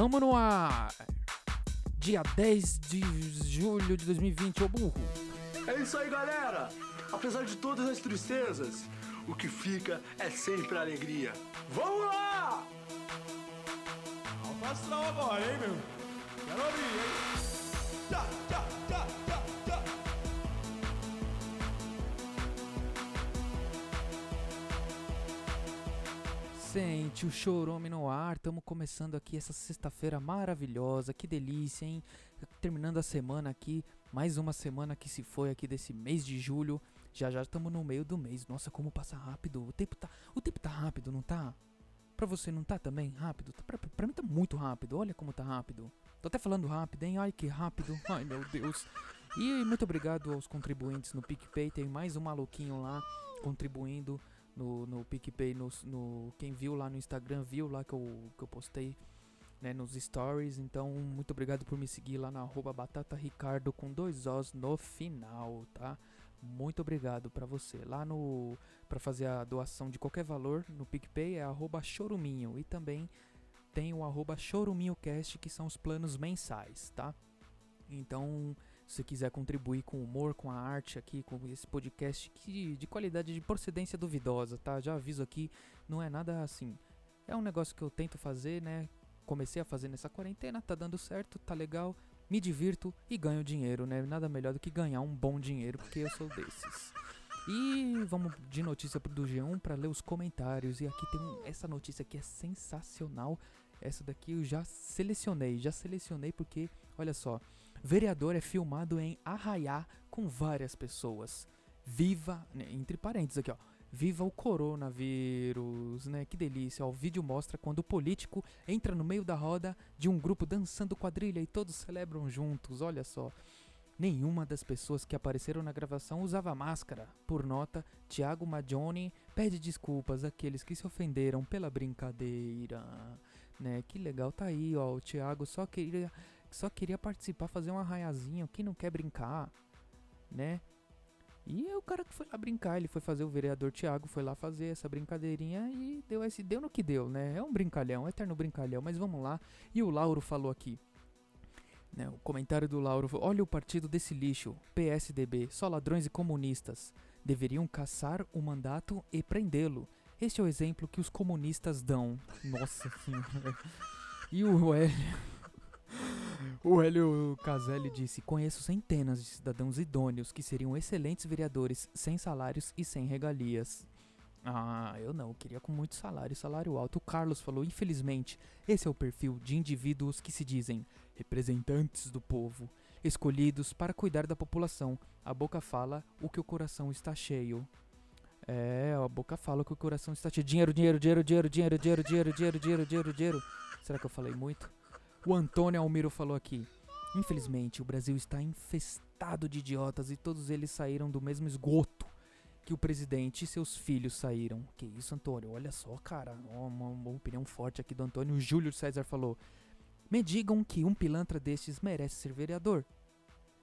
Tamo no ar! Dia 10 de julho de 2020, ô burro! É isso aí, galera! Apesar de todas as tristezas, o que fica é sempre a alegria. Vamos lá! Astral agora, hein, meu? Quero ouvir, hein? Tchá, Sente o chorome no ar, estamos começando aqui essa sexta-feira maravilhosa, que delícia, hein? Terminando a semana aqui, mais uma semana que se foi aqui desse mês de julho. Já já estamos no meio do mês. Nossa, como passa rápido. O tempo tá, o tempo tá rápido, não tá? Pra você não tá também rápido? Pra, pra, pra mim tá muito rápido. Olha como tá rápido. Tô até falando rápido, hein? Ai, que rápido. Ai, meu Deus. E muito obrigado aos contribuintes no PicPay. Tem mais um maluquinho lá contribuindo no, no PicPay. No, no, quem viu lá no Instagram viu lá que eu, que eu postei né, nos stories. Então, muito obrigado por me seguir lá na arroba Batata Ricardo com dois Os no final, tá? Muito obrigado pra você. Lá no para fazer a doação de qualquer valor no PicPay é arroba choruminho e também tem o arroba choruminhocast que são os planos mensais, tá? Então, se quiser contribuir com o humor, com a arte aqui, com esse podcast que de qualidade de procedência duvidosa, tá? Já aviso aqui, não é nada assim. É um negócio que eu tento fazer, né? Comecei a fazer nessa quarentena, tá dando certo, tá legal, me divirto e ganho dinheiro, né? Nada melhor do que ganhar um bom dinheiro, porque eu sou desses. E vamos de notícia do G1 para ler os comentários. E aqui tem um, essa notícia aqui é sensacional. Essa daqui eu já selecionei, já selecionei porque, olha só, vereador é filmado em Arraiá com várias pessoas. Viva, né, entre parênteses aqui, ó. Viva o coronavírus, né? Que delícia. Ó, o vídeo mostra quando o político entra no meio da roda de um grupo dançando quadrilha e todos celebram juntos. Olha só. Nenhuma das pessoas que apareceram na gravação usava máscara. Por nota, Thiago Magione pede desculpas àqueles que se ofenderam pela brincadeira. Né? Que legal, tá aí, ó. O Thiago só queria, só queria participar, fazer um arraiazinho. Quem não quer brincar, né? E o cara que foi lá brincar, ele foi fazer o vereador Thiago, foi lá fazer essa brincadeirinha e deu esse deu no que deu, né? É um brincalhão, um eterno brincalhão, mas vamos lá. E o Lauro falou aqui. Né, o comentário do Lauro Olha o partido desse lixo, PSDB, só ladrões e comunistas. Deveriam caçar o mandato e prendê-lo. Este é o exemplo que os comunistas dão. Nossa senhora. E o Hélio. O Hélio Caselli disse: Conheço centenas de cidadãos idôneos que seriam excelentes vereadores, sem salários e sem regalias. Ah, eu não, eu queria com muito salário, salário alto. O Carlos falou: Infelizmente, esse é o perfil de indivíduos que se dizem representantes do povo, escolhidos para cuidar da população. A boca fala o que o coração está cheio. É, a boca fala que o coração está cheio. Dinheiro, dinheiro, dinheiro, dinheiro, dinheiro, dinheiro, dinheiro, dinheiro, dinheiro, dinheiro. Será que eu falei muito? O Antônio Almiro falou aqui. Infelizmente, o Brasil está infestado de idiotas e todos eles saíram do mesmo esgoto que o presidente e seus filhos saíram. Que isso, Antônio? Olha só, cara. Uma, uma opinião forte aqui do Antônio. O Júlio César falou: Me digam que um pilantra destes merece ser vereador.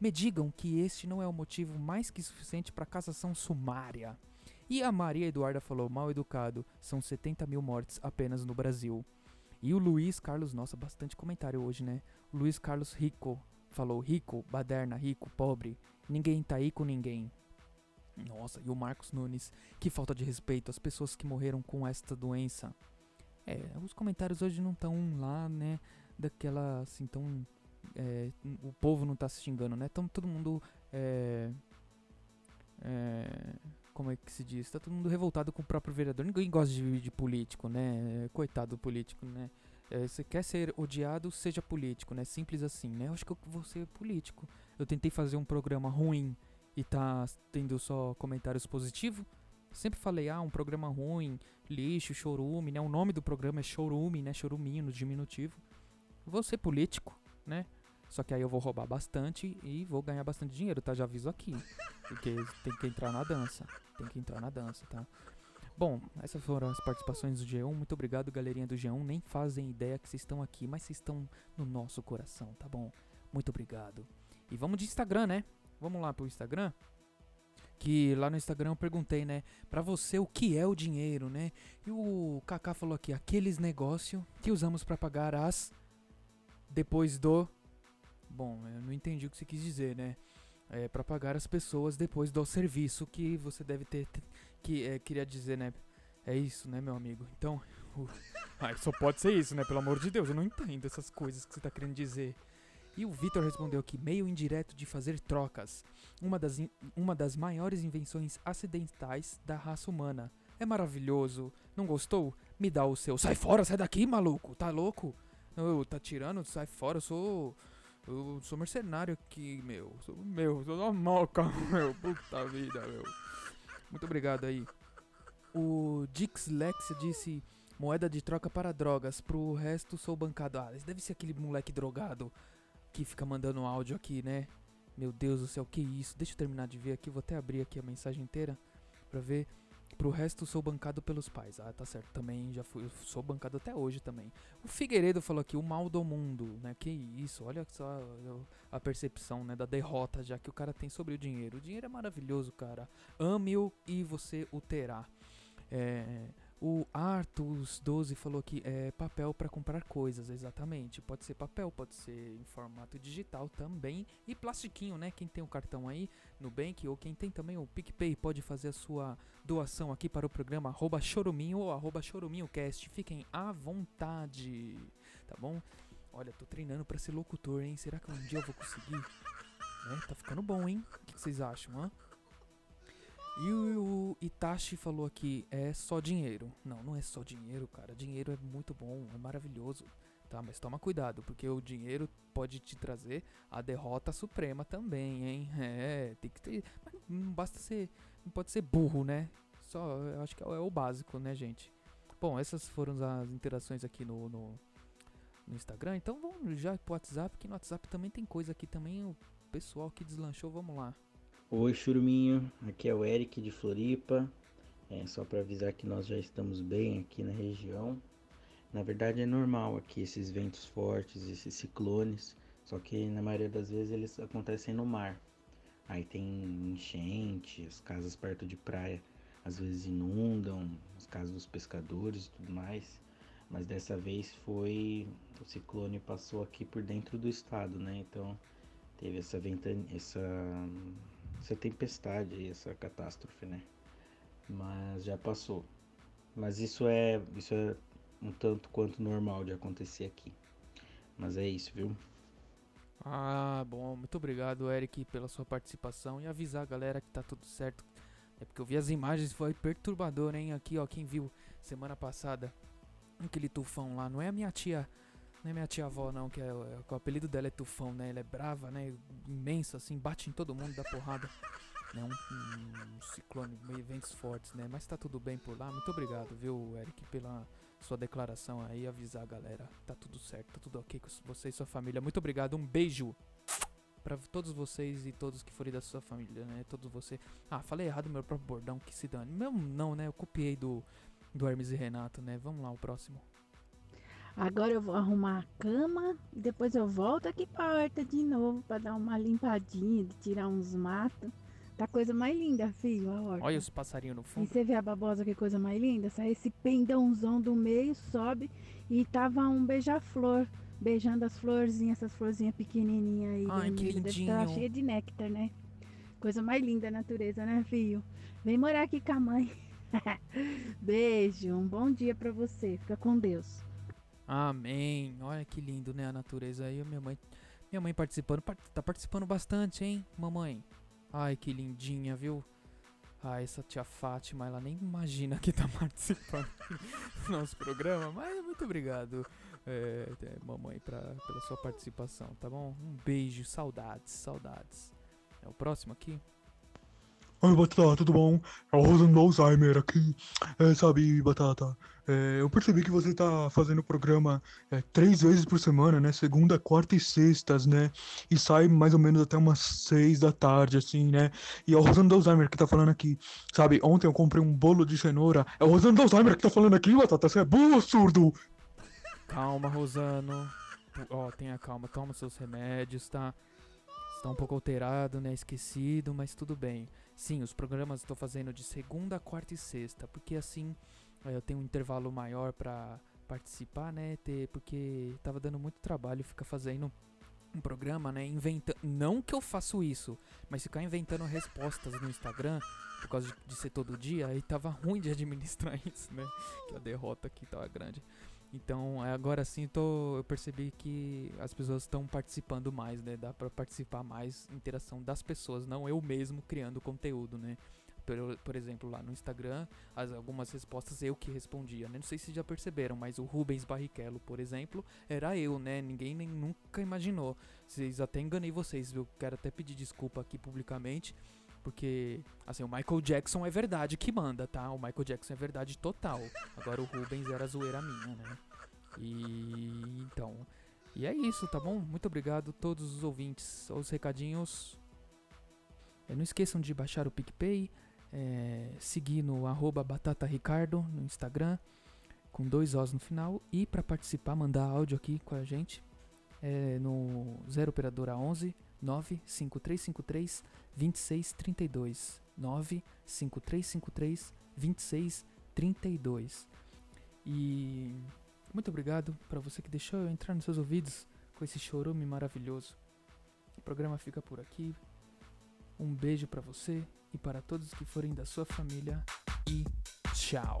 Me digam que este não é o motivo mais que suficiente para cassação sumária. E a Maria Eduarda falou: Mal educado, são 70 mil mortes apenas no Brasil. E o Luiz Carlos, nossa, bastante comentário hoje, né? Luiz Carlos Rico falou: rico, baderna, rico, pobre. Ninguém tá aí com ninguém. Nossa, e o Marcos Nunes, que falta de respeito às pessoas que morreram com esta doença. É, os comentários hoje não estão lá, né? Daquela assim, tão. É, o povo não tá se xingando, né? Tão todo mundo. É, é, como é que se diz? Tá todo mundo revoltado com o próprio vereador. Ninguém gosta de, de político, né? Coitado do político, né? É, você quer ser odiado, seja político, né? Simples assim, né? Eu acho que eu vou ser político. Eu tentei fazer um programa ruim e tá tendo só comentários positivos. Sempre falei, ah, um programa ruim, lixo, chorume, né? O nome do programa é chorume, né? Choruminho no diminutivo. Vou ser político, né? Só que aí eu vou roubar bastante e vou ganhar bastante dinheiro, tá? Já aviso aqui. Porque tem que entrar na dança. Tem que entrar na dança, tá? Bom, essas foram as participações do G1. Muito obrigado, galerinha do G1. Nem fazem ideia que vocês estão aqui, mas vocês estão no nosso coração, tá bom? Muito obrigado. E vamos de Instagram, né? Vamos lá pro Instagram. Que lá no Instagram eu perguntei, né? Pra você o que é o dinheiro, né? E o Kaká falou aqui: aqueles negócios que usamos para pagar as depois do. Bom, eu não entendi o que você quis dizer, né? É para pagar as pessoas depois do serviço que você deve ter. que é, queria dizer, né? É isso, né, meu amigo? Então. o- Ai, só pode ser isso, né? Pelo amor de Deus, eu não entendo essas coisas que você tá querendo dizer. E o Vitor respondeu que meio indireto de fazer trocas. Uma das, uma das maiores invenções acidentais da raça humana. É maravilhoso. Não gostou? Me dá o seu. Sai fora, sai daqui, maluco. Tá louco? Tá tirando? Sai fora, eu sou. Eu sou mercenário aqui, meu. Sou meu, sou da moca, meu. Puta vida, meu. Muito obrigado aí. O Dix Lexia disse moeda de troca para drogas. Pro resto sou bancado. Ah, esse deve ser aquele moleque drogado que fica mandando áudio aqui, né? Meu Deus do céu, que isso? Deixa eu terminar de ver aqui. Vou até abrir aqui a mensagem inteira pra ver. Pro resto sou bancado pelos pais. Ah, tá certo. Também já fui, sou bancado até hoje também. O Figueiredo falou aqui, o mal do mundo, né? Que isso, olha só a percepção, né, da derrota já que o cara tem sobre o dinheiro. O dinheiro é maravilhoso, cara. Ame-o e você o terá. É, o Artus12 falou que é papel para comprar coisas, exatamente. Pode ser papel, pode ser em formato digital também. E plastiquinho, né? Quem tem o cartão aí, Nubank, ou quem tem também o PicPay, pode fazer a sua doação aqui para o programa arroba choruminho ou arroba choruminhocast. Fiquem à vontade, tá bom? Olha, tô treinando para ser locutor, hein? Será que um dia eu vou conseguir? Né? Tá ficando bom, hein? O que vocês acham, hã? E o Itachi falou aqui, é só dinheiro. Não, não é só dinheiro, cara. Dinheiro é muito bom, é maravilhoso. Tá, mas toma cuidado, porque o dinheiro pode te trazer a derrota suprema também, hein? É, tem que ter. Mas não basta ser. Não pode ser burro, né? Só, eu acho que é o- é básico, né, gente? Bom, essas foram as interações aqui no, no, no Instagram. Então vamos já pro WhatsApp, que no WhatsApp também tem coisa aqui também. O pessoal que deslanchou, vamos lá. Oi, Churuminho. Aqui é o Eric de Floripa. É só para avisar que nós já estamos bem aqui na região. Na verdade é normal aqui esses ventos fortes, esses ciclones, só que na maioria das vezes eles acontecem no mar. Aí tem enchente, as casas perto de praia às vezes inundam, as casas dos pescadores e tudo mais. Mas dessa vez foi o ciclone passou aqui por dentro do estado, né? Então teve essa ventania, essa essa tempestade essa catástrofe, né? Mas já passou. Mas isso é, isso é um tanto quanto normal de acontecer aqui. Mas é isso, viu? Ah, bom, muito obrigado, Eric, pela sua participação e avisar a galera que tá tudo certo. É porque eu vi as imagens, foi perturbador, hein? Aqui, ó, quem viu semana passada aquele tufão lá, não é a minha tia, não é minha tia avó, não, que é, é- o apelido dela é tufão, né? Ela é brava, né? Imensa, assim, bate em todo mundo, dá porrada. Né? Um, um, ciclone, meio ventos fortes, né? Mas tá tudo bem por lá. Muito obrigado, viu, Eric, pela sua declaração aí, avisar a galera. Tá tudo certo, tá tudo ok com você e sua família. Muito obrigado, um beijo pra todos vocês e todos que forem da sua família, né? Todos você. Ah, falei errado meu próprio bordão, que se dane. Meu não, né? Eu copiei do, do Hermes e Renato, né? Vamos lá, o próximo. Agora eu vou arrumar a cama e depois eu volto aqui pra horta de novo pra dar uma limpadinha, de tirar uns matos. Tá coisa mais linda, filho, a horta. Olha os passarinhos no E fundo. você vê a babosa, que coisa mais linda? Sai esse pendãozão do meio, sobe e tava um beija-flor beijando as florzinhas, essas florzinhas pequenininhas aí. Ai, que vermelhas. Deve estar lindinho. cheia de néctar, né? Coisa mais linda da natureza, né, filho? Vem morar aqui com a mãe. Beijo, um bom dia pra você. Fica com Deus. Amém. Olha que lindo, né? A natureza aí. Minha mãe, minha mãe participando. Par- Tá participando bastante, hein, mamãe? Ai, que lindinha, viu? Ah, essa tia Fátima, ela nem imagina que tá participando do nosso programa, mas muito obrigado, é, mamãe, pra, pela sua participação, tá bom? Um beijo, saudades, saudades. É o próximo aqui? Oi, Batata, tudo bom? É o Rosando Alzheimer aqui. É, sabe, Batata, é, eu percebi que você tá fazendo o programa é, três vezes por semana, né? Segunda, quarta e sextas, né? E sai mais ou menos até umas seis da tarde, assim, né? E é o Rosando Alzheimer que tá falando aqui. Sabe, ontem eu comprei um bolo de cenoura. É o Rosando Alzheimer que tá falando aqui, Batata. Você é burro, surdo! Calma, Rosano. Ó, tenha calma, toma seus remédios, tá? Está um pouco alterado, né? Esquecido, mas tudo bem. Sim, os programas tô fazendo de segunda, quarta e sexta, porque assim eh, eu tenho um intervalo maior pra, participar, né? Ter, porque tava dando muito trabalho ficar fazendo um programa, né? Inventa... Não que eu faço isso, mas ficar inventando respostas no Instagram por causa de, de ser todo dia, aí tava ruim de administrar isso, né? Que a derrota aqui tava grande. Então, agora sim, tô, eu percebi que as pessoas estão participando mais, né? Dá para participar mais, interação das pessoas, não eu mesmo criando conteúdo, né? Por, por exemplo, lá no Instagram, as, algumas respostas eu que respondia, né? Não sei se já perceberam, mas o Rubens Barrichello, por exemplo, era eu, né? Ninguém nem nunca imaginou. Vocês até enganei vocês, eu quero até pedir desculpa aqui publicamente. Porque, assim, o Michael Jackson é verdade que manda, tá? O Michael Jackson é verdade total. Agora o Rubens era zoeira minha, né? E então. E é isso, tá bom? Muito obrigado a todos os ouvintes. Os recadinhos. É, não esqueçam de baixar o PicPay. É, seguir no arroba batataricardo no Instagram. Com dois Os no final. E para participar, mandar áudio aqui com a gente. É, no 0 Operadora 11 95353 2632 95353 2632 e muito obrigado para você que deixou eu entrar nos seus ouvidos com esse chorume maravilhoso. O programa fica por aqui. Um beijo para você e para todos que forem da sua família e tchau.